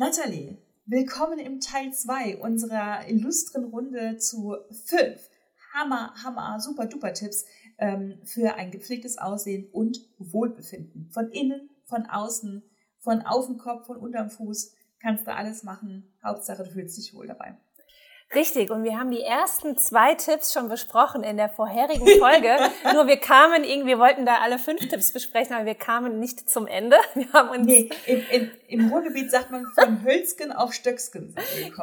Nathalie, willkommen im Teil 2 unserer illustren Runde zu fünf Hammer, Hammer, super duper Tipps ähm, für ein gepflegtes Aussehen und Wohlbefinden. Von innen, von außen, von auf dem Kopf, von unterm Fuß. Kannst du alles machen. Hauptsache, du fühlst dich wohl dabei. Richtig, und wir haben die ersten zwei Tipps schon besprochen in der vorherigen Folge. Nur wir kamen irgendwie, wir wollten da alle fünf Tipps besprechen, aber wir kamen nicht zum Ende. Wir haben uns nee, im, im, im Ruhrgebiet sagt man von Hölzgen auf Stöcksken.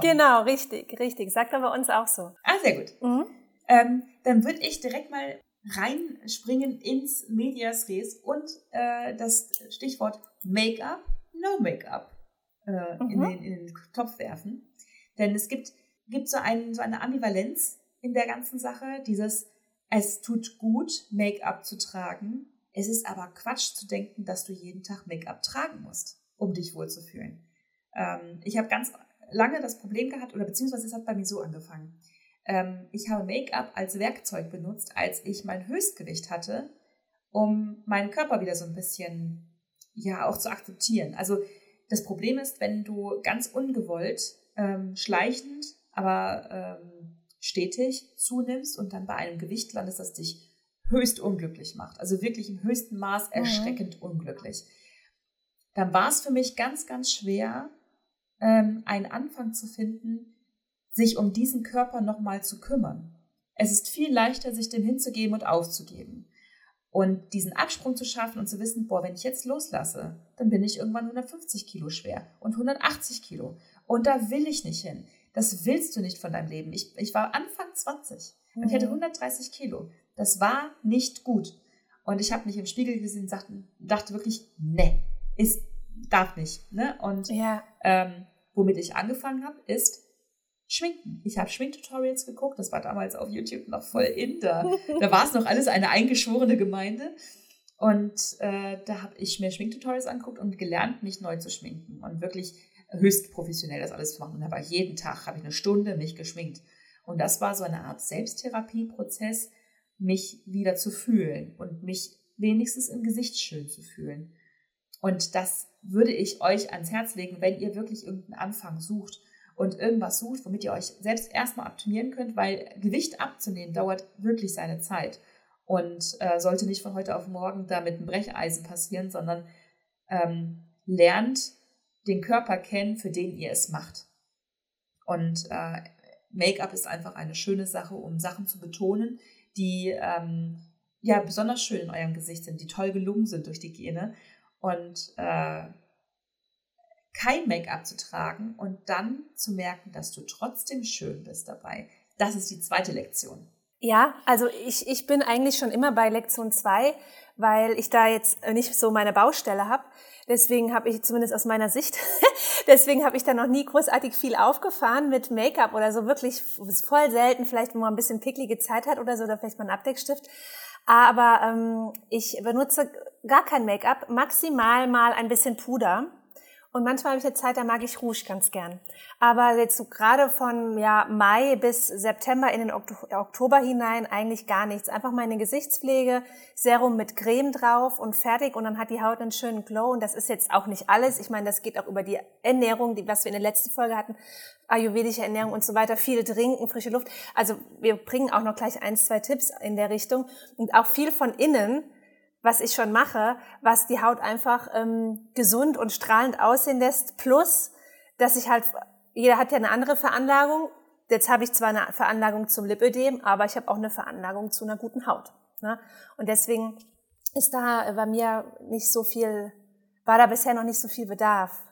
Genau, richtig, richtig. Sagt aber uns auch so. Ah, sehr gut. Mhm. Ähm, dann würde ich direkt mal reinspringen ins Medias Res und äh, das Stichwort Make-up, No Make-up äh, mhm. in, den, in den Topf werfen. Denn es gibt gibt so, ein, so eine Ambivalenz in der ganzen Sache. Dieses, es tut gut, Make-up zu tragen. Es ist aber Quatsch zu denken, dass du jeden Tag Make-up tragen musst, um dich wohlzufühlen. Ähm, ich habe ganz lange das Problem gehabt, oder beziehungsweise es hat bei mir so angefangen. Ähm, ich habe Make-up als Werkzeug benutzt, als ich mein Höchstgewicht hatte, um meinen Körper wieder so ein bisschen, ja, auch zu akzeptieren. Also das Problem ist, wenn du ganz ungewollt, ähm, schleichend aber ähm, stetig zunimmst und dann bei einem Gewicht landest, das dich höchst unglücklich macht. Also wirklich im höchsten Maß mhm. erschreckend mhm. unglücklich. Dann war es für mich ganz, ganz schwer, ähm, einen Anfang zu finden, sich um diesen Körper nochmal zu kümmern. Es ist viel leichter, sich dem hinzugeben und aufzugeben. Und diesen Absprung zu schaffen und zu wissen, boah, wenn ich jetzt loslasse, dann bin ich irgendwann 150 Kilo schwer und 180 Kilo. Und da will ich nicht hin. Das willst du nicht von deinem Leben. Ich, ich war Anfang 20 mhm. und ich hatte 130 Kilo. Das war nicht gut. Und ich habe mich im Spiegel gesehen und dachte, dachte wirklich, ne, ist, darf nicht. Ne? Und ja. ähm, womit ich angefangen habe, ist Schminken. Ich habe Schminktutorials geguckt, das war damals auf YouTube noch voll in. Da, da war es noch alles eine eingeschworene Gemeinde. Und äh, da habe ich mir Schminktutorials angeguckt und gelernt, mich neu zu schminken. Und wirklich höchst professionell das alles zu machen. Und war jeden Tag, habe ich eine Stunde mich geschminkt. Und das war so eine Art Selbsttherapieprozess, mich wieder zu fühlen und mich wenigstens im Gesicht schön zu fühlen. Und das würde ich euch ans Herz legen, wenn ihr wirklich irgendeinen Anfang sucht und irgendwas sucht, womit ihr euch selbst erstmal optimieren könnt, weil Gewicht abzunehmen dauert wirklich seine Zeit und äh, sollte nicht von heute auf morgen da mit einem Brecheisen passieren, sondern ähm, lernt den Körper kennen, für den ihr es macht. Und äh, Make-up ist einfach eine schöne Sache, um Sachen zu betonen, die ähm, ja besonders schön in eurem Gesicht sind, die toll gelungen sind durch die Gene. Und äh, kein Make-up zu tragen und dann zu merken, dass du trotzdem schön bist dabei. Das ist die zweite Lektion. Ja, also ich, ich bin eigentlich schon immer bei Lektion zwei, weil ich da jetzt nicht so meine Baustelle habe. Deswegen habe ich zumindest aus meiner Sicht, deswegen habe ich da noch nie großartig viel aufgefahren mit Make-up oder so. Wirklich voll selten, vielleicht wo man ein bisschen picklige Zeit hat oder so, oder vielleicht mal einen Abdeckstift. Aber ähm, ich benutze gar kein Make-up, maximal mal ein bisschen Puder und manchmal habe ich eine Zeit, da mag ich Rouge ganz gern. Aber jetzt so gerade von ja, Mai bis September in den Oktober hinein eigentlich gar nichts. Einfach meine Gesichtspflege, Serum mit Creme drauf und fertig. Und dann hat die Haut einen schönen Glow. Und das ist jetzt auch nicht alles. Ich meine, das geht auch über die Ernährung, die, was wir in der letzten Folge hatten. Ayurvedische Ernährung und so weiter. Viel trinken, frische Luft. Also wir bringen auch noch gleich ein, zwei Tipps in der Richtung. Und auch viel von innen was ich schon mache, was die Haut einfach ähm, gesund und strahlend aussehen lässt. Plus, dass ich halt, jeder hat ja eine andere Veranlagung. Jetzt habe ich zwar eine Veranlagung zum Lipödem, aber ich habe auch eine Veranlagung zu einer guten Haut. Ne? Und deswegen ist da bei mir nicht so viel, war da bisher noch nicht so viel Bedarf.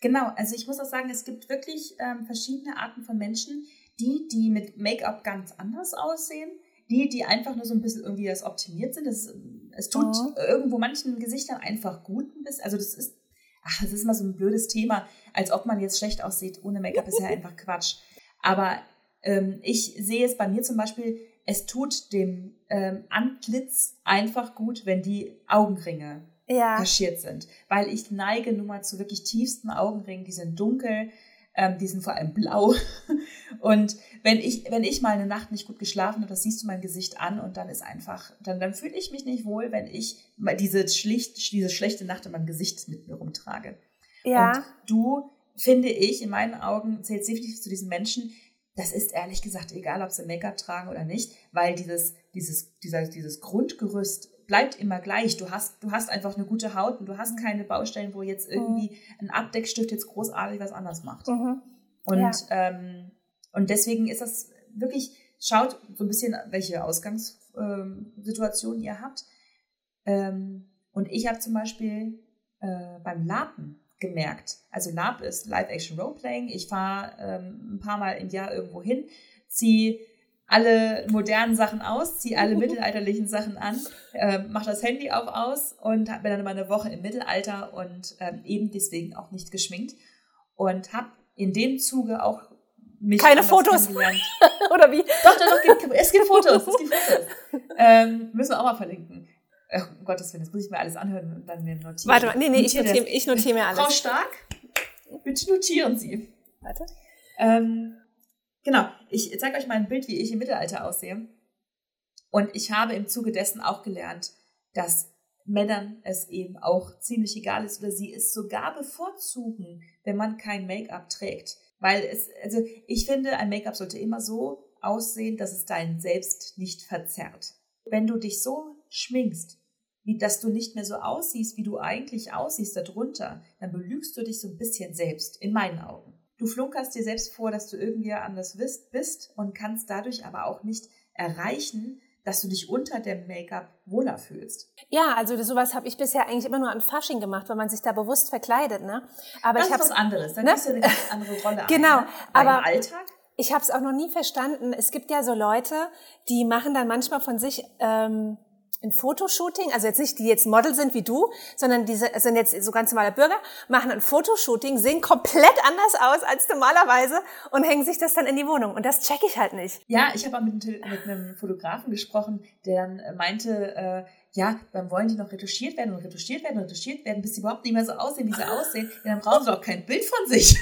Genau, also ich muss auch sagen, es gibt wirklich ähm, verschiedene Arten von Menschen, die, die mit Make-up ganz anders aussehen, die, die einfach nur so ein bisschen irgendwie das optimiert sind. Das, es tut mhm. irgendwo manchen Gesichtern einfach gut ein bisschen. Also das ist, ach, das ist immer so ein blödes Thema, als ob man jetzt schlecht aussieht ohne Make-up, ist ja einfach Quatsch. Aber ähm, ich sehe es bei mir zum Beispiel, es tut dem ähm, Antlitz einfach gut, wenn die Augenringe ja. kaschiert sind. Weil ich neige nun mal zu wirklich tiefsten Augenringen, die sind dunkel, ähm, die sind vor allem blau. Und wenn ich, wenn ich mal eine Nacht nicht gut geschlafen habe, das siehst du mein Gesicht an und dann ist einfach, dann, dann fühle ich mich nicht wohl, wenn ich diese, schlicht, diese schlechte Nacht in meinem Gesicht mit mir rumtrage. Ja. Und du finde ich, in meinen Augen zählt es definitiv zu diesen Menschen, das ist ehrlich gesagt egal, ob sie Make-up tragen oder nicht, weil dieses, dieses, dieser, dieses Grundgerüst bleibt immer gleich. Du hast, du hast einfach eine gute Haut und du hast keine Baustellen, wo jetzt irgendwie ein Abdeckstift jetzt großartig was anders macht. Mhm. Und, Ja. ähm, und deswegen ist das wirklich, schaut so ein bisschen, welche Ausgangssituation ihr habt. Ähm, und ich habe zum Beispiel äh, beim Lapen gemerkt, also Lab ist Live-Action-Roleplaying. Ich fahre ähm, ein paar Mal im Jahr irgendwo hin, ziehe alle modernen Sachen aus, ziehe alle mittelalterlichen Sachen an, äh, mache das Handy auch aus und bin dann immer eine Woche im Mittelalter und ähm, eben deswegen auch nicht geschminkt und habe in dem Zuge auch mich Keine Fotos. Oder wie? Doch, doch, doch, gibt, es gibt Fotos. Es gibt Fotos. Ähm, müssen wir auch mal verlinken. Ach, um Gottes Willen, das muss ich mir alles anhören und dann mir notieren. Warte mal, nee, nee, ich Notiere ich notiere mir das. Frau alles. Stark, bitte notieren Sie. Warte. Ähm, genau, ich zeige euch mal ein Bild, wie ich im Mittelalter aussehe. Und ich habe im Zuge dessen auch gelernt, dass Männern es eben auch ziemlich egal ist oder sie es sogar bevorzugen, wenn man kein Make-up trägt. Weil es, also ich finde, ein Make-up sollte immer so aussehen, dass es dein Selbst nicht verzerrt. Wenn du dich so schminkst, wie dass du nicht mehr so aussiehst, wie du eigentlich aussiehst darunter, dann belügst du dich so ein bisschen selbst, in meinen Augen. Du flunkerst dir selbst vor, dass du irgendwie anders bist, bist und kannst dadurch aber auch nicht erreichen, dass du dich unter dem Make-up wohler fühlst. Ja, also sowas habe ich bisher eigentlich immer nur an Fasching gemacht, weil man sich da bewusst verkleidet, ne? Aber das ich ist habe was anderes. Dann ne? nimmst du eine ganz andere Rolle Genau. Ne? Aber aber- im Alltag? ich habe es auch noch nie verstanden. Es gibt ja so Leute, die machen dann manchmal von sich ähm, ein Fotoshooting, also jetzt nicht die jetzt Model sind wie du, sondern diese sind jetzt so ganz normale Bürger, machen ein Fotoshooting, sehen komplett anders aus als normalerweise und hängen sich das dann in die Wohnung. Und das check ich halt nicht. Ja, ich habe mal mit, einem- mit einem Fotografen gesprochen, der dann äh, meinte, äh, ja, dann wollen die noch retuschiert werden und retuschiert werden und retuschiert werden, bis sie überhaupt nicht mehr so aussehen, wie sie aussehen. Ja, dann brauchen sie auch kein Bild von sich.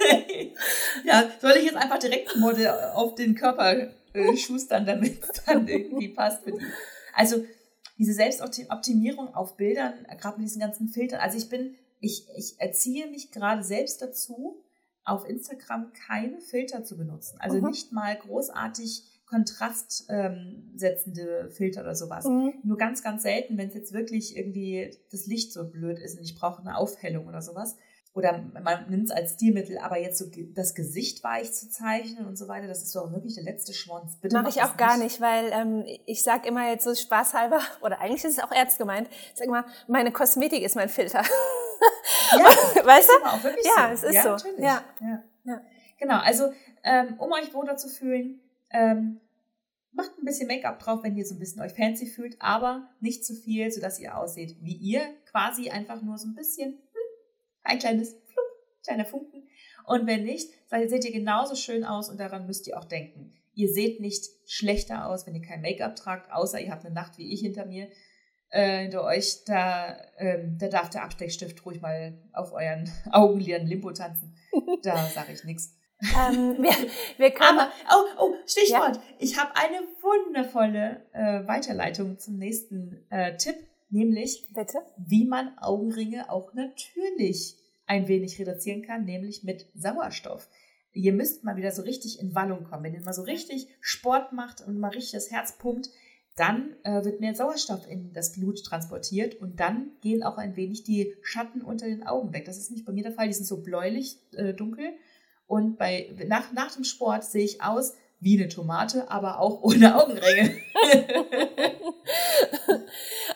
ja, soll ich jetzt einfach direkt ein Model auf den Körper äh, schustern, damit es dann irgendwie passt für die. Also diese Selbstoptimierung auf Bildern, gerade mit diesen ganzen Filtern. Also ich bin, ich, ich erziehe mich gerade selbst dazu, auf Instagram keine Filter zu benutzen. Also Mhm. nicht mal großartig kontrastsetzende ähm, setzende Filter oder sowas. Mhm. Nur ganz, ganz selten, wenn es jetzt wirklich irgendwie das Licht so blöd ist und ich brauche eine Aufhellung oder sowas. Oder man nimmt es als Stilmittel, aber jetzt so das Gesicht weich zu zeichnen und so weiter, das ist doch wirklich der letzte Schwanz. Bitte Mache macht ich auch gar nicht, weil ähm, ich sag immer jetzt so spaßhalber, oder eigentlich ist es auch ernst gemeint, ich sag immer, meine Kosmetik ist mein Filter. Ja, weißt du? auch wirklich Ja, so. es ist ja, so. Ja. Ja. Ja. Genau, also ähm, um euch wohler zu fühlen, ähm, macht ein bisschen Make-up drauf, wenn ihr so ein bisschen euch fancy fühlt, aber nicht zu viel, sodass ihr aussieht wie ihr, quasi einfach nur so ein bisschen, ein kleines Flup, kleiner Funken. Und wenn nicht, seht ihr genauso schön aus und daran müsst ihr auch denken. Ihr seht nicht schlechter aus, wenn ihr kein Make-up tragt, außer ihr habt eine Nacht wie ich hinter mir, äh, hinter euch, da, ähm, da darf der Absteckstift ruhig mal auf euren Augenlidern Limbo tanzen. Da sage ich nichts. Ähm, wir, wir können, Aber, oh, oh, Stichwort. Ich habe eine wundervolle äh, Weiterleitung zum nächsten äh, Tipp, nämlich bitte? wie man Augenringe auch natürlich ein wenig reduzieren kann, nämlich mit Sauerstoff. Ihr müsst mal wieder so richtig in Wallung kommen. Wenn ihr mal so richtig Sport macht und mal richtig das Herz pumpt, dann äh, wird mehr Sauerstoff in das Blut transportiert und dann gehen auch ein wenig die Schatten unter den Augen weg. Das ist nicht bei mir der Fall, die sind so bläulich äh, dunkel. Und bei, nach, nach dem Sport sehe ich aus wie eine Tomate, aber auch ohne Augenringe.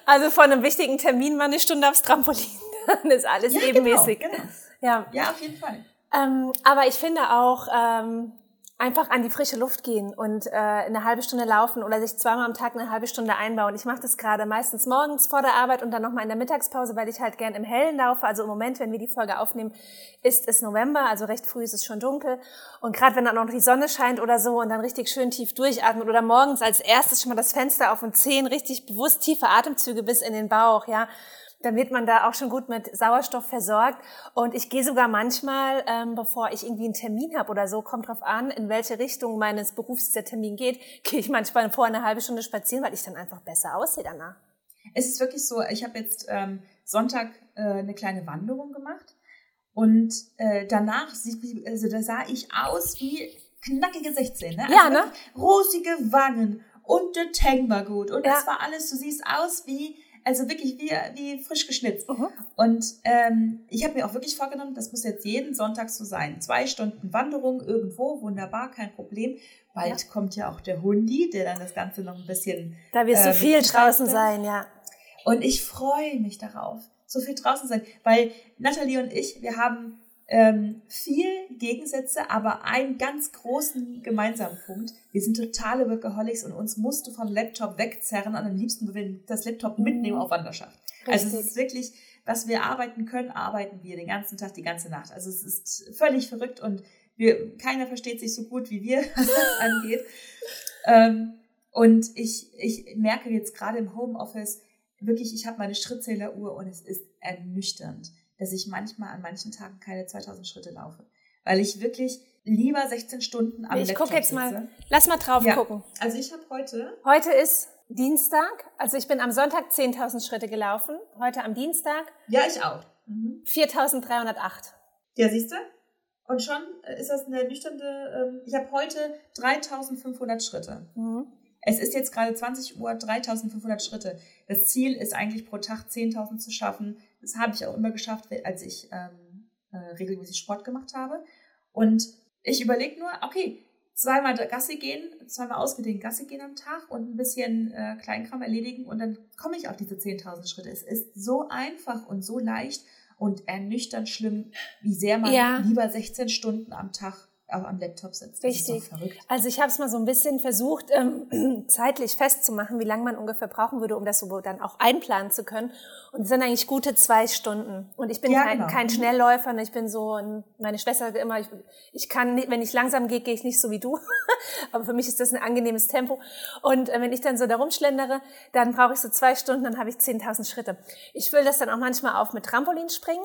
Also von einem wichtigen Termin mal eine Stunde aufs Trampolin. Dann ist alles Ja, ebenmäßig. Genau, genau. Ja. Ja, auf jeden Fall. Ähm, aber ich finde auch ähm, einfach an die frische Luft gehen und äh, eine halbe Stunde laufen oder sich zweimal am Tag eine halbe Stunde einbauen. Ich mache das gerade meistens morgens vor der Arbeit und dann nochmal in der Mittagspause, weil ich halt gern im Hellen laufe. Also im Moment, wenn wir die Folge aufnehmen, ist es November, also recht früh ist es schon dunkel. Und gerade wenn dann auch noch die Sonne scheint oder so und dann richtig schön tief durchatmet oder morgens als erstes schon mal das Fenster auf und zehn richtig bewusst tiefe Atemzüge bis in den Bauch, ja dann wird man da auch schon gut mit Sauerstoff versorgt. Und ich gehe sogar manchmal, ähm, bevor ich irgendwie einen Termin habe oder so, kommt drauf an, in welche Richtung meines Berufs dieser Termin geht, gehe ich manchmal vor eine halbe Stunde spazieren, weil ich dann einfach besser aussehe danach. Es ist wirklich so, ich habe jetzt ähm, Sonntag äh, eine kleine Wanderung gemacht Und äh, danach, also da sah ich aus wie knackige 16. Ne? Also ja, ne? Rosige Wangen und der Tang war gut. Und ja. das war alles, du siehst aus wie, also wirklich wie, wie frisch geschnitzt. -huh. Und ähm, ich habe mir auch wirklich vorgenommen, das muss jetzt jeden Sonntag so sein. Zwei Stunden Wanderung irgendwo, wunderbar, kein Problem. Bald ja. kommt ja auch der Hundi, der dann das Ganze noch ein bisschen. Da wirst du äh, viel draußen sein, ja. Und ich freue mich darauf so viel draußen sein. Weil Nathalie und ich, wir haben ähm, viel Gegensätze, aber einen ganz großen gemeinsamen Punkt. Wir sind totale Workaholics und uns musst du vom Laptop wegzerren und am liebsten wir das Laptop mitnehmen auf Wanderschaft. Richtig. Also es ist wirklich, was wir arbeiten können, arbeiten wir den ganzen Tag, die ganze Nacht. Also es ist völlig verrückt und wir, keiner versteht sich so gut wie wir, was das angeht. Ähm, und ich, ich merke jetzt gerade im Homeoffice, wirklich, ich habe meine Schrittzähleruhr und es ist ernüchternd, dass ich manchmal an manchen Tagen keine 2000 Schritte laufe. Weil ich wirklich lieber 16 Stunden am ich Laptop guck jetzt sitze. mal, lass mal drauf ja. gucken. Also ich habe heute... Heute ist Dienstag, also ich bin am Sonntag 10.000 Schritte gelaufen, heute am Dienstag. Ja, ich auch. Mhm. 4.308. Ja, siehst du? Und schon ist das eine nüchternde, ähm, ich habe heute 3.500 Schritte. Mhm. Es ist jetzt gerade 20 Uhr, 3500 Schritte. Das Ziel ist eigentlich pro Tag 10.000 zu schaffen. Das habe ich auch immer geschafft, als ich ähm, äh, regelmäßig Sport gemacht habe. Und ich überlege nur, okay, zweimal Gassi gehen, zweimal ausgedehnt Gassi gehen am Tag und ein bisschen äh, Kleinkram erledigen und dann komme ich auf diese 10.000 Schritte. Es ist so einfach und so leicht und ernüchternd schlimm, wie sehr man ja. lieber 16 Stunden am Tag auch am Laptop sitzt. Richtig. Also ich habe es mal so ein bisschen versucht, ähm, zeitlich festzumachen, wie lange man ungefähr brauchen würde, um das so dann auch einplanen zu können. Und es sind eigentlich gute zwei Stunden. Und ich bin ja, kein, genau. kein mhm. Schnellläufer. Und ich bin so, meine Schwester sagt immer, ich, ich kann, nicht, wenn ich langsam gehe, gehe ich nicht so wie du. Aber für mich ist das ein angenehmes Tempo. Und äh, wenn ich dann so da rumschlendere, dann brauche ich so zwei Stunden, dann habe ich 10.000 Schritte. Ich fülle das dann auch manchmal auf mit Trampolinspringen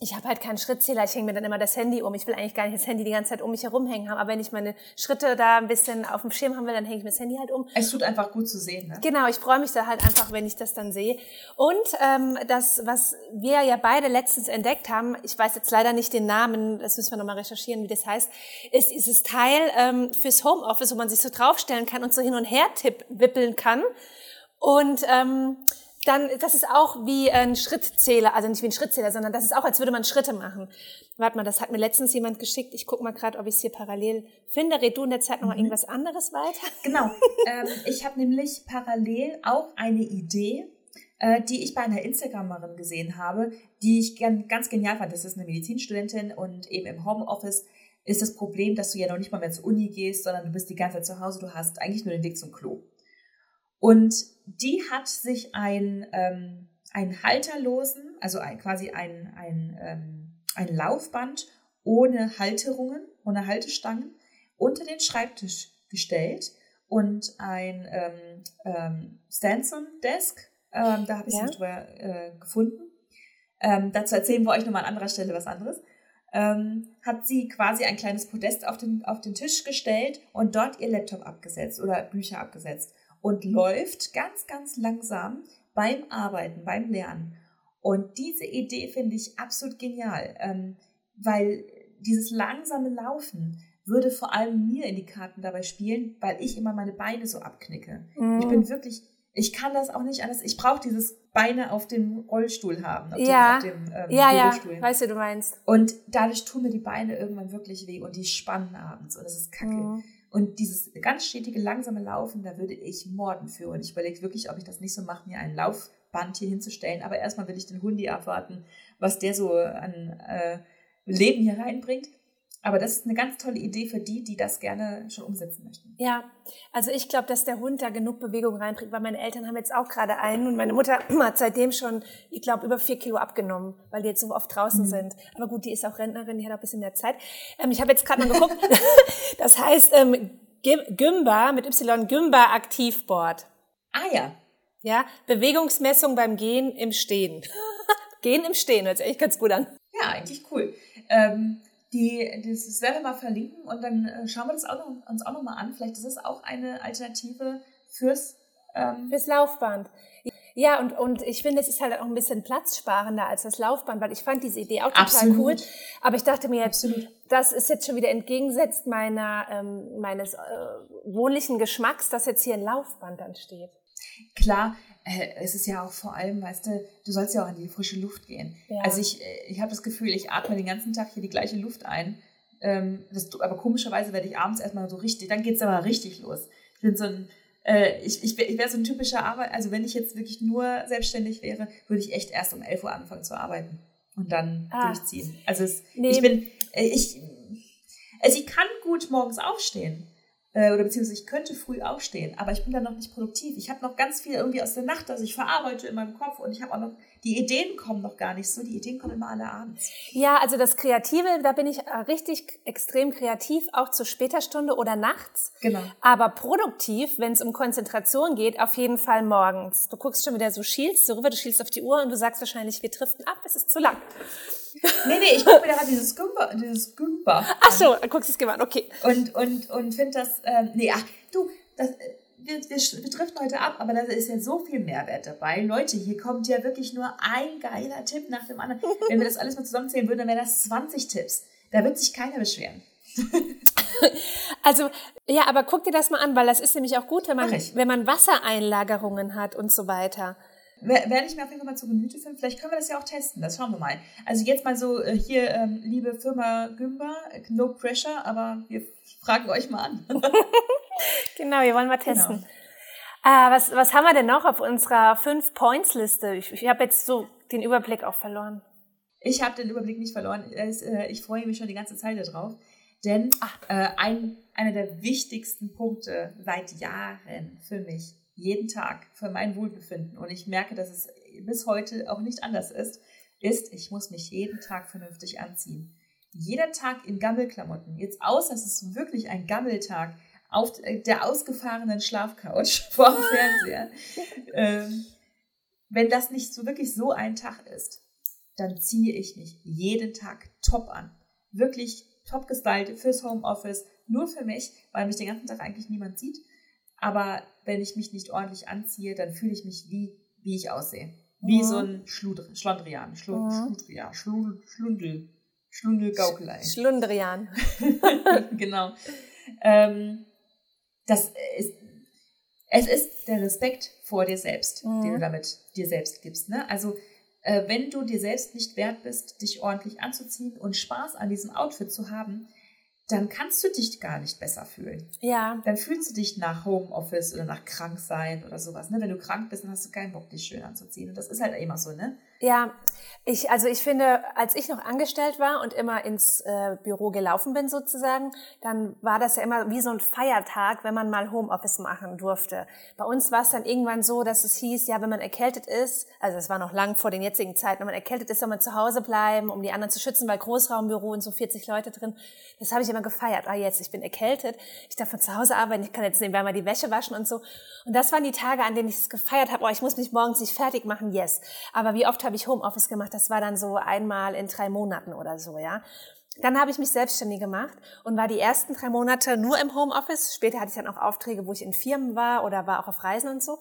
ich habe halt keinen Schrittzähler, ich hänge mir dann immer das Handy um. Ich will eigentlich gar nicht das Handy die ganze Zeit um mich herumhängen haben, aber wenn ich meine Schritte da ein bisschen auf dem Schirm haben will, dann hänge ich mir das Handy halt um. Es tut einfach gut zu sehen, ne? Genau, ich freue mich da halt einfach, wenn ich das dann sehe. Und ähm, das, was wir ja beide letztens entdeckt haben, ich weiß jetzt leider nicht den Namen, das müssen wir nochmal recherchieren, wie das heißt, ist dieses Teil ähm, fürs Homeoffice, wo man sich so draufstellen kann und so hin und her tipp wippeln kann. Und ähm, dann, das ist auch wie ein Schrittzähler, also nicht wie ein Schrittzähler, sondern das ist auch, als würde man Schritte machen. Warte mal, das hat mir letztens jemand geschickt. Ich guck mal gerade, ob ich es hier parallel finde. Red du in der Zeit noch mal mhm. irgendwas anderes weiter? Genau. ähm, ich habe nämlich parallel auch eine Idee, äh, die ich bei einer Instagramerin gesehen habe, die ich ganz genial fand. Das ist eine Medizinstudentin und eben im Homeoffice ist das Problem, dass du ja noch nicht mal mehr zur Uni gehst, sondern du bist die ganze Zeit zu Hause. Du hast eigentlich nur den Weg zum Klo. Und die hat sich ein, ähm, ein halterlosen, also ein, quasi ein, ein, ähm, ein Laufband ohne Halterungen, ohne Haltestangen unter den Schreibtisch gestellt und ein ähm, ähm, Stanson Desk, ähm, da habe ich ja. sie drüber äh, gefunden. Ähm, dazu erzählen wir euch nochmal an anderer Stelle was anderes. Ähm, hat sie quasi ein kleines Podest auf den, auf den Tisch gestellt und dort ihr Laptop abgesetzt oder Bücher abgesetzt und läuft ganz, ganz langsam beim Arbeiten, beim Lernen. Und diese Idee finde ich absolut genial, ähm, weil dieses langsame Laufen würde vor allem mir in die Karten dabei spielen, weil ich immer meine Beine so abknicke. Mm. Ich bin wirklich, ich kann das auch nicht anders. Ich brauche dieses Beine auf dem Rollstuhl haben. Auf ja, dem, auf dem, ähm, ja, ja, weißt du, du meinst. Und dadurch tun mir die Beine irgendwann wirklich weh und die spannen abends und das ist kacke. Mm. Und dieses ganz stetige, langsame Laufen, da würde ich morden für. Und ich überlege wirklich, ob ich das nicht so mache, mir ein Laufband hier hinzustellen. Aber erstmal will ich den Hundi abwarten, was der so an äh, Leben hier reinbringt. Aber das ist eine ganz tolle Idee für die, die das gerne schon umsetzen möchten. Ja, also ich glaube, dass der Hund da genug Bewegung reinbringt, weil meine Eltern haben jetzt auch gerade einen und meine Mutter hat seitdem schon, ich glaube, über vier Kilo abgenommen, weil die jetzt so oft draußen mhm. sind. Aber gut, die ist auch Rentnerin, die hat auch ein bisschen mehr Zeit. Ähm, ich habe jetzt gerade mal geguckt, das heißt ähm, Gymba mit Y, Gymba Aktivboard. Ah ja. Ja, Bewegungsmessung beim Gehen im Stehen. Gehen im Stehen, hört sich echt ganz gut an. Ja, eigentlich cool. Ähm, die, das werden wir mal verlinken und dann äh, schauen wir das auch noch, uns auch noch mal an. Vielleicht ist es auch eine Alternative fürs, ähm fürs Laufband. Ja, und, und ich finde, es ist halt auch ein bisschen platzsparender als das Laufband, weil ich fand diese Idee auch total Absolut. cool. Aber ich dachte mir jetzt, Absolut. das ist jetzt schon wieder entgegensetzt meiner, ähm, meines äh, wohnlichen Geschmacks, dass jetzt hier ein Laufband dann steht. Klar, es ist ja auch vor allem, weißt du, du sollst ja auch in die frische Luft gehen. Ja. Also ich, äh, ich habe das Gefühl, ich atme den ganzen Tag hier die gleiche Luft ein. Ähm, das, aber komischerweise werde ich abends erstmal so richtig, dann geht's aber richtig los. Ich bin so ein, äh, ich, ich wäre so ein typischer Arbeit, also wenn ich jetzt wirklich nur selbstständig wäre, würde ich echt erst um 11 Uhr anfangen zu arbeiten und dann Ah. durchziehen. Also es, Nee. ich bin, äh, ich, also ich kann gut morgens aufstehen. Äh, oder beziehungsweise ich könnte früh aufstehen, aber ich bin dann noch nicht produktiv. Ich habe noch ganz viel irgendwie aus der Nacht, das ich verarbeite in meinem Kopf und ich habe auch noch, die Ideen kommen noch gar nicht so, die Ideen kommen immer alle abends. Ja, also das Kreative, da bin ich äh, richtig extrem kreativ, auch zu später Stunde oder nachts. Genau. Aber produktiv, wenn es um Konzentration geht, auf jeden Fall morgens. Du guckst schon wieder so, schielst so rüber, du schielst auf die Uhr und du sagst wahrscheinlich, wir driften ab, es ist zu lang. Nee, nee, ich gucke mir gerade dieses Gümper, dieses Gümper Ach so, du guckst es gewandt, okay. und, und, und finde das, ähm, nee, ach, du, das, äh, wir, wir, wir driften heute ab, aber da ist ja so viel Mehrwert dabei. Leute, hier kommt ja wirklich nur ein geiler Tipp nach dem anderen. Wenn wir das alles mal zusammenzählen würden, dann wären das 20 Tipps. Da wird sich keiner beschweren. Also, ja, aber guck dir das mal an, weil das ist nämlich auch gut, wenn man, wenn man Wassereinlagerungen hat und so weiter. Wer- Werde ich mir auf jeden Fall mal zu Gemüte führen. Vielleicht können wir das ja auch testen. Das schauen wir mal. Also jetzt mal so äh, hier, ähm, liebe Firma Gümba, no pressure, aber wir fragen euch mal an. Genau, wir wollen mal testen. Genau. Äh, was, was haben wir denn noch auf unserer Fünf-Points-Liste? Ich, ich habe jetzt so den Überblick auch verloren. Ich habe den Überblick nicht verloren. Äh, Ich freue mich schon die ganze Zeit darauf. Denn äh, ein, einer der wichtigsten Punkte seit Jahren für mich, jeden Tag, für mein Wohlbefinden, und ich merke, dass es bis heute auch nicht anders ist, ist, ich muss mich jeden Tag vernünftig anziehen. Jeder Tag in Gammelklamotten, jetzt außer es ist wirklich ein Gammeltag, auf der ausgefahrenen Schlafcouch vor dem Fernseher. Ähm, wenn das nicht so wirklich so ein Tag ist, dann ziehe ich mich jeden Tag top an. Wirklich top gestylt fürs Homeoffice, nur für mich, weil mich den ganzen Tag eigentlich niemand sieht. Aber wenn ich mich nicht ordentlich anziehe, dann fühle ich mich wie, wie ich aussehe. Wie Mhm. so ein Schludr Schlondrian, Schlu Mhm. Schludrian, Schludel, Schlundel, Schlundelgaukelei. Schlundrian. genau. Ähm, das ist, es ist der Respekt vor dir selbst, Mhm. den du damit dir selbst gibst. Ne? Also, äh, wenn du dir selbst nicht wert bist, dich ordentlich anzuziehen und Spaß an diesem Outfit zu haben, dann kannst du dich gar nicht besser fühlen. Ja, Dann fühlst du dich nach Homeoffice oder nach Kranksein oder sowas. Ne? Wenn du krank bist, dann hast du keinen Bock, dich schön anzuziehen. Und das ist halt immer so, ne? Ja, ich, also ich finde, als ich noch angestellt war und immer ins äh, Büro gelaufen bin sozusagen, dann war das ja immer wie so ein Feiertag, wenn man mal Homeoffice machen durfte. Bei uns war es dann irgendwann so, dass es hieß, ja, wenn man erkältet ist, also es war noch lang vor den jetzigen Zeiten, wenn man erkältet ist, soll man zu Hause bleiben, um die anderen zu schützen, weil Großraumbüro und so 40 Leute drin. Das habe ich immer gefeiert. Ah, jetzt, ich bin erkältet, ich darf von zu Hause arbeiten, ich kann jetzt nebenbei mal die Wäsche waschen und so. Und das waren die Tage, an denen ich es gefeiert habe. Oh, ich muss mich morgens nicht fertig machen, yes. Aber wie oft habe ich Homeoffice gemacht? Das war dann so einmal in drei Monaten oder so, ja. Dann habe ich mich selbstständig gemacht und war die ersten drei Monate nur im Homeoffice. Später hatte ich dann auch Aufträge, wo ich in Firmen war oder war auch auf Reisen und so.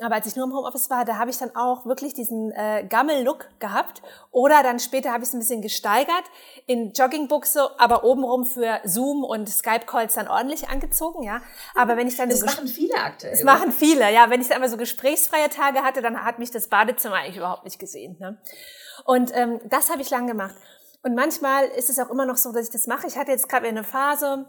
Aber als ich nur im Homeoffice war, da habe ich dann auch wirklich diesen äh, Gammel-Look gehabt. Oder dann später habe ich es ein bisschen gesteigert in Joggingbuchse, aber obenrum für Zoom und Skype-Calls dann ordentlich angezogen, ja. Aber wenn ich dann Das so machen viele aktuell. das machen viele, ja. Wenn ich dann einmal so gesprächsfreie Tage hatte, dann hat mich das Badezimmer eigentlich überhaupt nicht gesehen. Ne? Und ähm, das habe ich lang gemacht. Und manchmal ist es auch immer noch so, dass ich das mache. Ich hatte jetzt gerade eine Phase,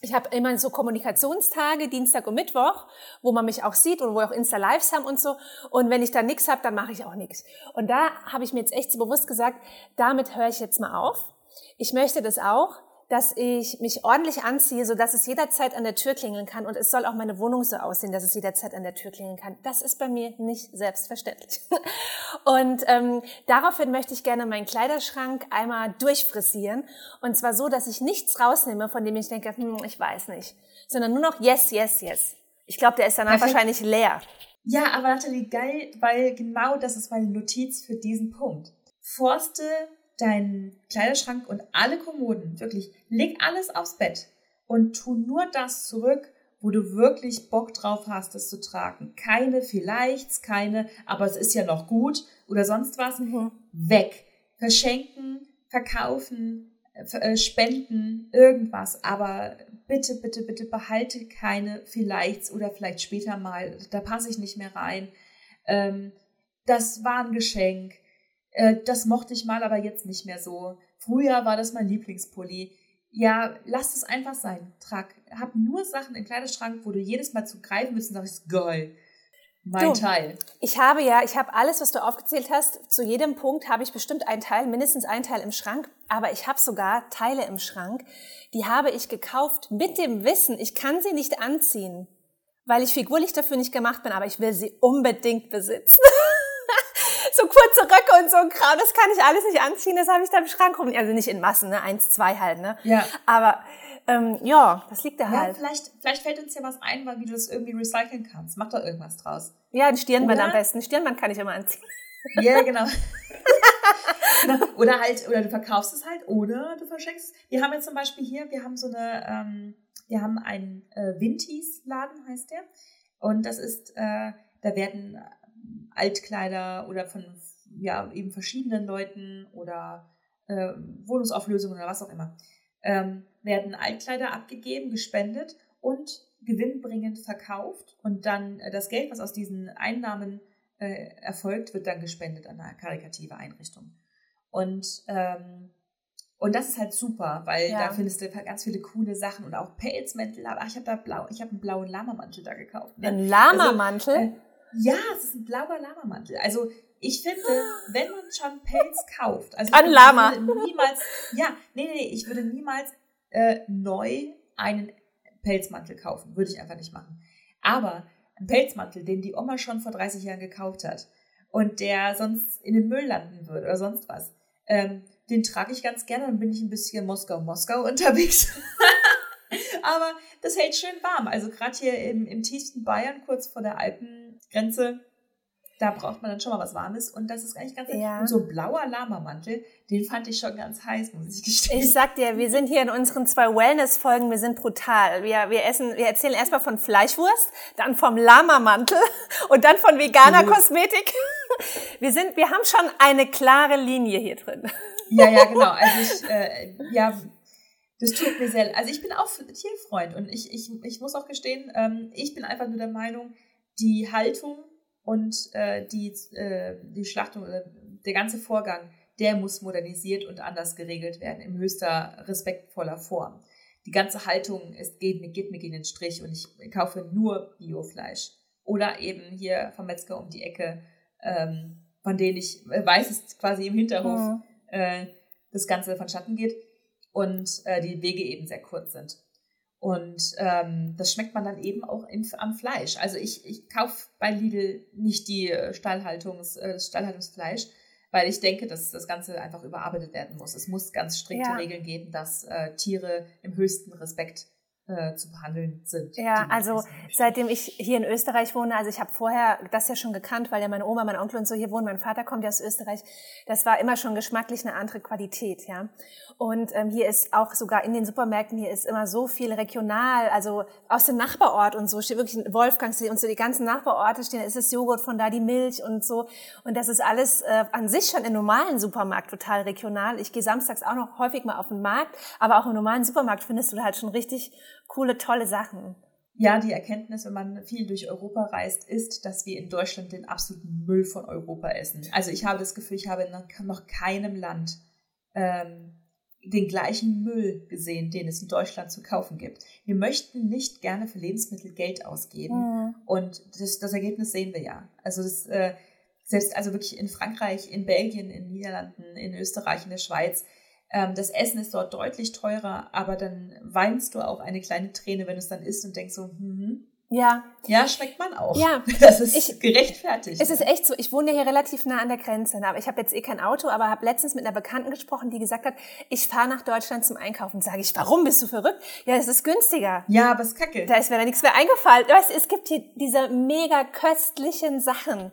ich habe immer so Kommunikationstage, Dienstag und Mittwoch, wo man mich auch sieht und wo auch Insta-Lives haben und so. Und wenn ich da nichts habe, dann mache ich auch nichts. Und da habe ich mir jetzt echt so bewusst gesagt, damit höre ich jetzt mal auf. Ich möchte das auch, dass ich mich ordentlich anziehe, so dass es jederzeit an der Tür klingeln kann und es soll auch meine Wohnung so aussehen, dass es jederzeit an der Tür klingeln kann. Das ist bei mir nicht selbstverständlich. Und ähm, daraufhin möchte ich gerne meinen Kleiderschrank einmal durchfrisieren und zwar so, dass ich nichts rausnehme, von dem ich denke, hm, ich weiß nicht, sondern nur noch yes, yes, yes. Ich glaube, der ist danach Perfekt. wahrscheinlich leer. Ja, aber Nathalie, geil, weil genau das ist meine Notiz für diesen Punkt. Forste deinen Kleiderschrank und alle Kommoden, wirklich, leg alles aufs Bett und tu nur das zurück, wo du wirklich Bock drauf hast, das zu tragen. Keine vielleicht, keine, aber es ist ja noch gut oder sonst was. Mhm. Weg. Verschenken, verkaufen, äh, spenden, irgendwas. Aber bitte, bitte, bitte behalte keine vielleicht oder vielleicht später mal. Da passe ich nicht mehr rein. Ähm, das war ein Geschenk. Äh, das mochte ich mal, aber jetzt nicht mehr so. Früher war das mein Lieblingspulli ja, lass es einfach sein. Trag, hab nur Sachen im Kleiderschrank, wo du jedes Mal zu greifen willst und sagst, geil. Mein du, Teil. Ich habe ja, ich habe alles, was du aufgezählt hast. Zu jedem Punkt habe ich bestimmt einen Teil, mindestens einen Teil im Schrank. Aber ich habe sogar Teile im Schrank, die habe ich gekauft mit dem Wissen, ich kann sie nicht anziehen, weil ich figurlich dafür nicht gemacht bin, aber ich will sie unbedingt besitzen. so kurze Röcke und so ein Kram, das kann ich alles nicht anziehen, das habe ich da im Schrank rum. Also nicht in Massen, ne? Eins, zwei halt, ne? Ja. Aber ähm, ja, das liegt da ja, halt. Vielleicht, vielleicht fällt uns ja was ein, wie du das irgendwie recyceln kannst. Mach doch irgendwas draus. Ja, ein Stirnband oder? am besten. Ein Stirnband kann ich immer anziehen. Ja, genau. oder halt, oder du verkaufst es halt, oder du verschenkst es. Wir haben jetzt zum Beispiel hier, wir haben so eine, ähm, wir haben einen äh, Vinties-Laden, heißt der. Und das ist, äh, da werden Altkleider oder von ja, eben verschiedenen Leuten oder äh, Wohnungsauflösungen oder was auch immer, ähm, werden Altkleider abgegeben, gespendet und gewinnbringend verkauft und dann äh, das Geld, was aus diesen Einnahmen äh, erfolgt, wird dann gespendet an eine karikative Einrichtung. Und ähm, und das ist halt super, weil ja. da findest du ganz viele coole Sachen und auch Pelzmäntel. Ach, ich habe da blau, ich habe einen blauen Lamamantel da gekauft. Ne? Ein Lamamantel? Also, ja, es ist ein blauer Lamamantel. Also ich finde, wenn man schon Pelz kauft, also An Lama. niemals, ja, nee, nee, nee, ich würde niemals äh, neu einen Pelzmantel kaufen. Würde ich einfach nicht machen. Aber ein Pelzmantel, den die Oma schon vor 30 Jahren gekauft hat und der sonst in den Müll landen würde oder sonst was, ähm, den trage ich ganz gerne. Dann bin ich ein bisschen Moskau-Moskau unterwegs. Aber das hält schön warm. Also gerade hier im, im tiefsten Bayern, kurz vor der Alpen, Grenze, da braucht man dann schon mal was Warmes und das ist eigentlich ganz ja. Und so blauer Lamamantel, den fand ich schon ganz heiß, muss ich gestehen. Ich sag dir, wir sind hier in unseren zwei Wellness-Folgen, wir sind brutal. Wir, wir essen, wir erzählen erstmal von Fleischwurst, dann vom Lamamantel und dann von veganer Kosmetik. Wir sind, wir haben schon eine klare Linie hier drin. Ja, ja, genau. Also ich, äh, ja, das tut mir sehr, also ich bin auch Tierfreund und ich, ich, ich muss auch gestehen, ähm, ich bin einfach nur der Meinung, die Haltung und äh, die, äh, die Schlachtung, äh, der ganze Vorgang, der muss modernisiert und anders geregelt werden, in höchster respektvoller Form. Die ganze Haltung ist, geht, mir, geht mir gegen den Strich und ich kaufe nur Biofleisch. Oder eben hier vom Metzger um die Ecke, ähm, von denen ich äh, weiß, es quasi im Hinterhof mhm. äh, das Ganze vonstatten geht und äh, die Wege eben sehr kurz sind. Und ähm, das schmeckt man dann eben auch im, am Fleisch. Also ich, ich kaufe bei Lidl nicht die äh, Stallhaltungs, äh, das Stallhaltungsfleisch, weil ich denke, dass das Ganze einfach überarbeitet werden muss. Es muss ganz strikte ja. Regeln geben, dass äh, Tiere im höchsten Respekt äh, zu behandeln sind. Ja, also seitdem ich hier in Österreich wohne, also ich habe vorher das ja schon gekannt, weil ja meine Oma, mein Onkel und so hier wohnen, mein Vater kommt ja aus Österreich. Das war immer schon geschmacklich eine andere Qualität, ja. Und ähm, hier ist auch sogar in den Supermärkten, hier ist immer so viel regional, also aus dem Nachbarort und so, steht wirklich Wolfgangsee und so die ganzen Nachbarorte stehen, ist das Joghurt von da, die Milch und so. Und das ist alles äh, an sich schon im normalen Supermarkt total regional. Ich gehe samstags auch noch häufig mal auf den Markt, aber auch im normalen Supermarkt findest du halt schon richtig coole, tolle Sachen. Ja, die Erkenntnis, wenn man viel durch Europa reist, ist, dass wir in Deutschland den absoluten Müll von Europa essen. Also ich habe das Gefühl, ich habe in noch keinem Land ähm, den gleichen Müll gesehen, den es in Deutschland zu kaufen gibt. Wir möchten nicht gerne für Lebensmittel Geld ausgeben mhm. und das, das, Ergebnis sehen wir ja. Also das, äh, selbst also wirklich in Frankreich, in Belgien, in Niederlanden, in Österreich, in der Schweiz, das Essen ist dort deutlich teurer, aber dann weinst du auch eine kleine Träne, wenn du es dann isst und denkst so, hm, ja. Ja, schmeckt man auch. Ja. Das ist ich, gerechtfertigt. Es ist echt so. Ich wohne ja hier relativ nah an der Grenze. Aber ich habe jetzt eh kein Auto, aber habe letztens mit einer Bekannten gesprochen, die gesagt hat, ich fahre nach Deutschland zum Einkaufen. Sage ich, warum bist du verrückt? Ja, es ist günstiger. Ja, aber es ist kacke. Da ist mir da nichts mehr eingefallen. Weißt, es gibt hier diese mega köstlichen Sachen.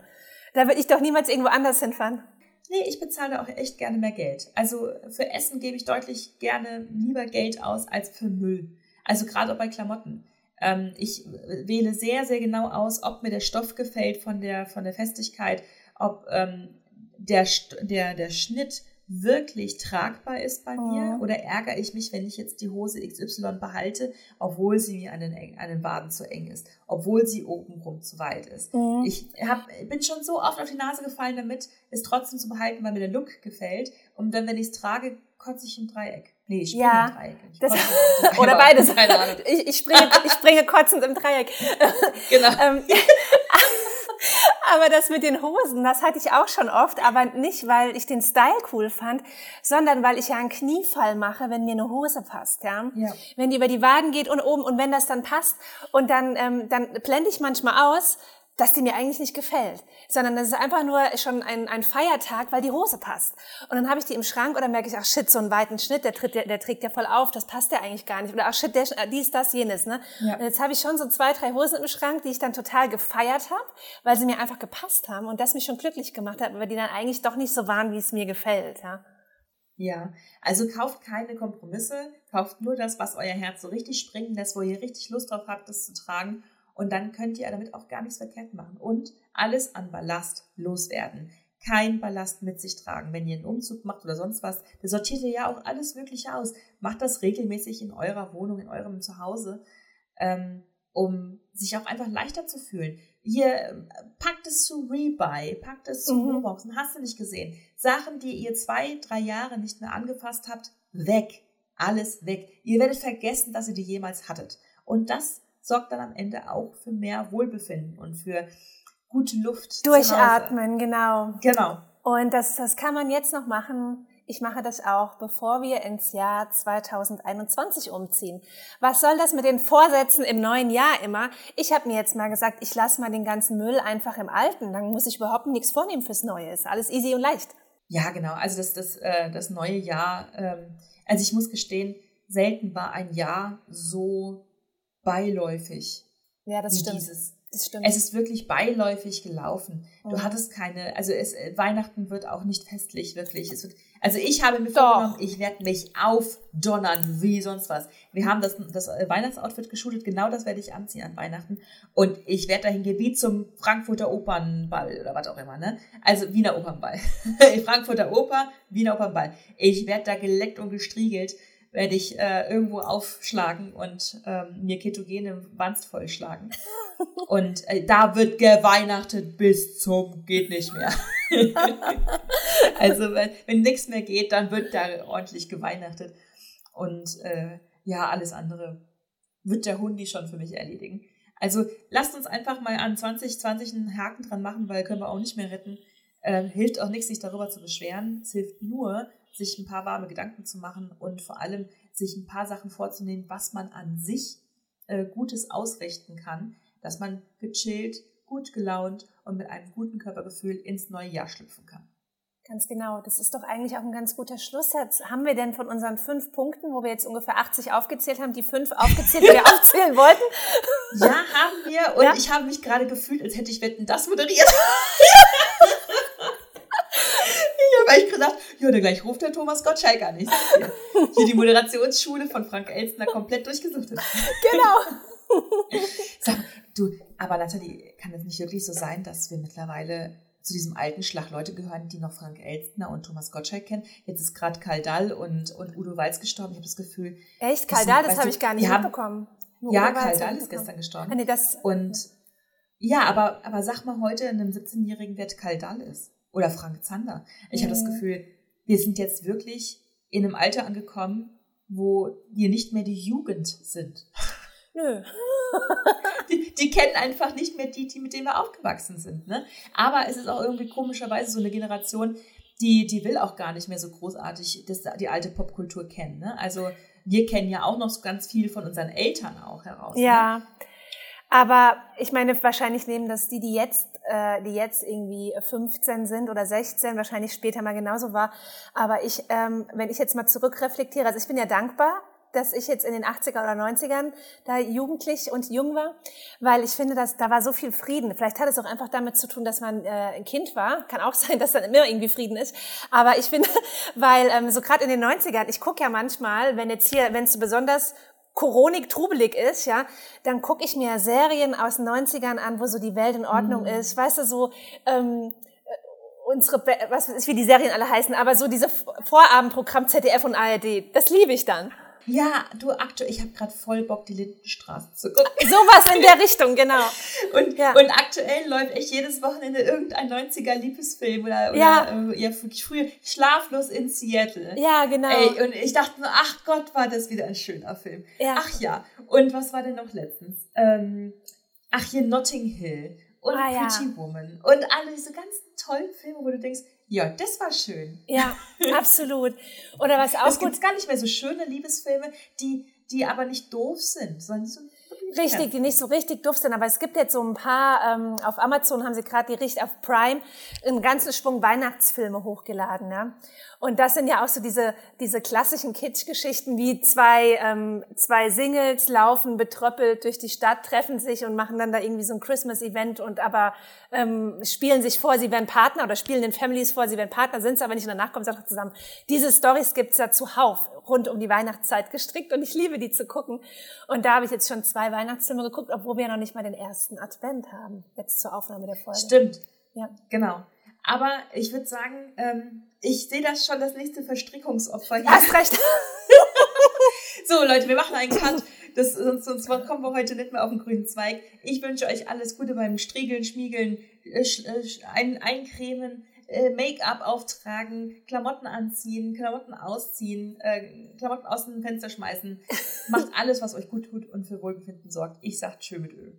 Da würde ich doch niemals irgendwo anders hinfahren. Nee, ich bezahle auch echt gerne mehr Geld. Also für Essen gebe ich deutlich gerne lieber Geld aus als für Müll. Also gerade auch bei Klamotten. Ähm, ich wähle sehr, sehr genau aus, ob mir der Stoff gefällt von der, von der Festigkeit, ob ähm, der, der, der Schnitt wirklich tragbar ist bei mir Mhm. oder ärgere ich mich, wenn ich jetzt die Hose XY behalte, obwohl sie mir an den, an den Waden zu eng ist, obwohl sie obenrum zu weit ist. Mhm. Ich hab, bin schon so oft auf die Nase gefallen damit, es trotzdem zu behalten, weil mir der Look gefällt. Und dann, wenn ich es trage, kotze ich im Dreieck. Nee, ich springe Ja, im Dreieck. Das-. Oder beides. Ich, ich, springe, ich springe kotzend im Dreieck. Genau. Ähm, aber das mit den Hosen, das hatte ich auch schon oft, aber nicht, weil ich den Style cool fand, sondern weil ich ja einen Kniefall mache, wenn mir eine Hose passt, ja. Ja. Wenn die über die Waden geht und oben und wenn das dann passt und dann, ähm, dann blende ich manchmal aus, dass die mir eigentlich nicht gefällt, sondern das ist einfach nur schon ein, ein Feiertag, weil die Hose passt. Und dann habe ich die im Schrank oder merke ich, ach shit, so einen weiten Schnitt, der, tritt, der, der trägt ja voll auf, das passt ja eigentlich gar nicht. Oder ach shit, der, äh, dies, das, jenes. Ne? Ja. Und jetzt habe ich schon so zwei, drei Hosen im Schrank, die ich dann total gefeiert habe, weil sie mir einfach gepasst haben und das mich schon glücklich gemacht hat, aber die dann eigentlich doch nicht so waren, wie es mir gefällt. Ja. Ja, also kauft keine Kompromisse, kauft nur das, was euer Herz so richtig springen lässt, wo ihr richtig Lust drauf habt, das zu tragen. Und dann könnt ihr damit auch gar nichts verkehrt machen. Und alles an Ballast loswerden. Kein Ballast mit sich tragen. Wenn ihr einen Umzug macht oder sonst was, da sortiert ihr ja auch alles Mögliche aus. Macht das regelmäßig in eurer Wohnung, in eurem Zuhause, ähm, um sich auch einfach leichter zu fühlen. Ihr äh, packt es zu Rebuy, packt es zu Mhm. Wohnboxen, hast du nicht gesehen. Sachen, die ihr zwei, drei Jahre nicht mehr angefasst habt, weg. Alles weg. Ihr werdet vergessen, dass ihr die jemals hattet. Und das sorgt dann am Ende auch für mehr Wohlbefinden und für gute Luft. Durchatmen, genau. Genau. Und das, das kann man jetzt noch machen. Ich mache das auch, bevor wir ins Jahr 2021 umziehen. Was soll das mit den Vorsätzen im neuen Jahr immer? Ich habe mir jetzt mal gesagt, ich lasse mal den ganzen Müll einfach im Alten. Dann muss ich überhaupt nichts vornehmen fürs Neue. Ist alles easy und leicht. Ja, genau. Also das, das, äh, das neue Jahr, ähm, also ich muss gestehen, selten war ein Jahr so beiläufig Ja, das stimmt. dieses. Das stimmt. Es ist wirklich beiläufig gelaufen. Du Mhm. hattest keine, also es, äh, Weihnachten wird auch nicht festlich, wirklich. Es wird, also ich habe mir vorgenommen, ich werde mich aufdonnern, wie sonst was. Wir haben das, das äh, Weihnachtsoutfit geschult, genau das werde ich anziehen an Weihnachten. Und ich werde dahin gehen, wie zum Frankfurter Opernball oder was auch immer, ne? Also Wiener Opernball. Frankfurter Oper, Wiener Opernball. Ich werde da geleckt und gestriegelt, werde ich äh, irgendwo aufschlagen und ähm, mir ketogene Wanst vollschlagen. Und äh, da wird geweihnachtet bis zum geht nicht mehr. also wenn, wenn nichts mehr geht, dann wird da ordentlich geweihnachtet. Und äh, ja, alles andere wird der Hundi schon für mich erledigen. Also lasst uns einfach mal an 2020 einen Haken dran machen, weil können wir auch nicht mehr retten. Ähm, hilft auch nichts, sich darüber zu beschweren. Es hilft nur, sich ein paar warme Gedanken zu machen und vor allem sich ein paar Sachen vorzunehmen, was man an sich äh, Gutes ausrichten kann, dass man gechillt, gut gelaunt und mit einem guten Körpergefühl ins neue Jahr schlüpfen kann. Ganz genau. Das ist doch eigentlich auch ein ganz guter Schlusssatz. Haben wir denn von unseren fünf Punkten, wo wir jetzt ungefähr 80 aufgezählt haben, die fünf aufgezählt, die wir aufzählen wollten? Ja, haben wir. Und Ja. ich habe mich gerade gefühlt, als hätte ich Wetten das moderiert. ich habe echt gedacht, ja, dann gleich ruft der Thomas Gottschalk an. Ich dir. Hier die Moderationsschule von Frank Elstner komplett durchgesucht. Genau. Sag, du, aber Nathalie, kann es nicht wirklich so sein, dass wir mittlerweile zu diesem alten Schlag Leute gehören, die noch Frank Elstner und Thomas Gottschalk kennen? Jetzt ist gerade Karl Dall und, und Udo Walz gestorben. Ich habe das Gefühl, Echt? Karl Dahl, das habe ich gar nicht haben- mitbekommen. Nur ja, Karl Dall ist gestern gestorben. Ah, nee, das, Und ja, aber, aber sag mal heute einem 17-Jährigen, wer Karl Dall ist. Oder Frank Zander. Ich habe das Mhm. Gefühl, wir sind jetzt wirklich in einem Alter angekommen, wo wir nicht mehr die Jugend sind. nö. Die, die kennen einfach nicht mehr die, die mit denen wir aufgewachsen sind. Ne? Aber es ist auch irgendwie komischerweise so eine Generation, die, die will auch gar nicht mehr so großartig das, die alte Popkultur kennen. Ne? Also wir kennen ja auch noch so ganz viel von unseren Eltern auch heraus. Ne? Aber ich meine, wahrscheinlich nehmen das die, die jetzt, äh, die jetzt irgendwie 15 sind oder 16, wahrscheinlich später mal genauso war. Aber ich, ähm, wenn ich jetzt mal zurückreflektiere, also ich bin ja dankbar, dass ich jetzt in den 80er oder 90ern da jugendlich und jung war, weil ich finde, dass da war so viel Frieden. Vielleicht hat es auch einfach damit zu tun, dass man äh, ein Kind war. Kann auch sein, dass dann immer irgendwie Frieden ist. Aber ich finde, weil ähm, so gerade in den 90ern, ich gucke ja manchmal, wenn jetzt hier, wenn es so besonders koronik trubelig ist, ja, dann gucke ich mir Serien aus den 90ern an, wo so die Welt in Ordnung mhm. ist. Weißt du, so ähm, äh, unsere, was weiß ich, wie die Serien alle heißen, aber so diese Vorabendprogramm ZDF und ARD, das liebe ich dann. Ja, du aktuell, ich habe gerade voll Bock, die Lindenstraße zu gucken. Sowas in der Richtung, genau. Und, ja. und aktuell läuft echt jedes Wochenende irgendein 90er Liebesfilm oder, oder ja. Äh, ja, wirklich früher Schlaflos in Seattle. Ja, genau. Ey, und ich dachte nur, ach Gott, war das wieder ein schöner Film. Ja. Ach ja. Und was war denn noch letztens? Ähm, ach, hier Notting Hill und ah, Pretty. Woman und alle diese ganzen tollen Filme, wo du denkst, ja, das war schön. Ja, absolut. Oder was auch es gibt gar nicht mehr so schöne Liebesfilme, die, die aber nicht doof sind, sondern so Richtig, die nicht so richtig doof sind, aber es gibt jetzt so ein paar, ähm, auf Amazon haben sie gerade die Richt auf Prime einen ganzen Schwung Weihnachtsfilme hochgeladen. Ja? Und das sind ja auch so diese, diese klassischen Kitsch-Geschichten, wie zwei, ähm, zwei Singles laufen betröppelt durch die Stadt, treffen sich und machen dann da irgendwie so ein Christmas-Event und aber ähm, spielen sich vor, sie werden Partner oder spielen den Families vor, sie werden Partner, sind es aber nicht und danach kommen sie einfach zusammen. Diese Stories gibt's ja zuhauf rund um die Weihnachtszeit gestrickt und ich liebe die zu gucken. Und da habe ich jetzt schon zwei Weihnachtsfilme geguckt, obwohl wir noch nicht mal den ersten Advent haben, jetzt zur Aufnahme der Folge. Stimmt. Ja. Genau. Aber ich würde sagen, ähm, ich sehe das schon das nächste Verstrickungsopfer hier. Hast recht. so, Leute, wir machen einen Cut. Das, sonst, sonst kommen wir heute nicht mehr auf den grünen Zweig. Ich wünsche euch alles Gute beim Striegeln, Schmiegeln, äh, äh ein, Eincremen, äh, Make-up auftragen, Klamotten anziehen, Klamotten ausziehen, äh, Klamotten aus dem Fenster schmeißen. Macht alles, was euch gut tut und für Wohlbefinden sorgt. Ich sag tschö mit Öl.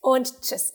Und tschüss.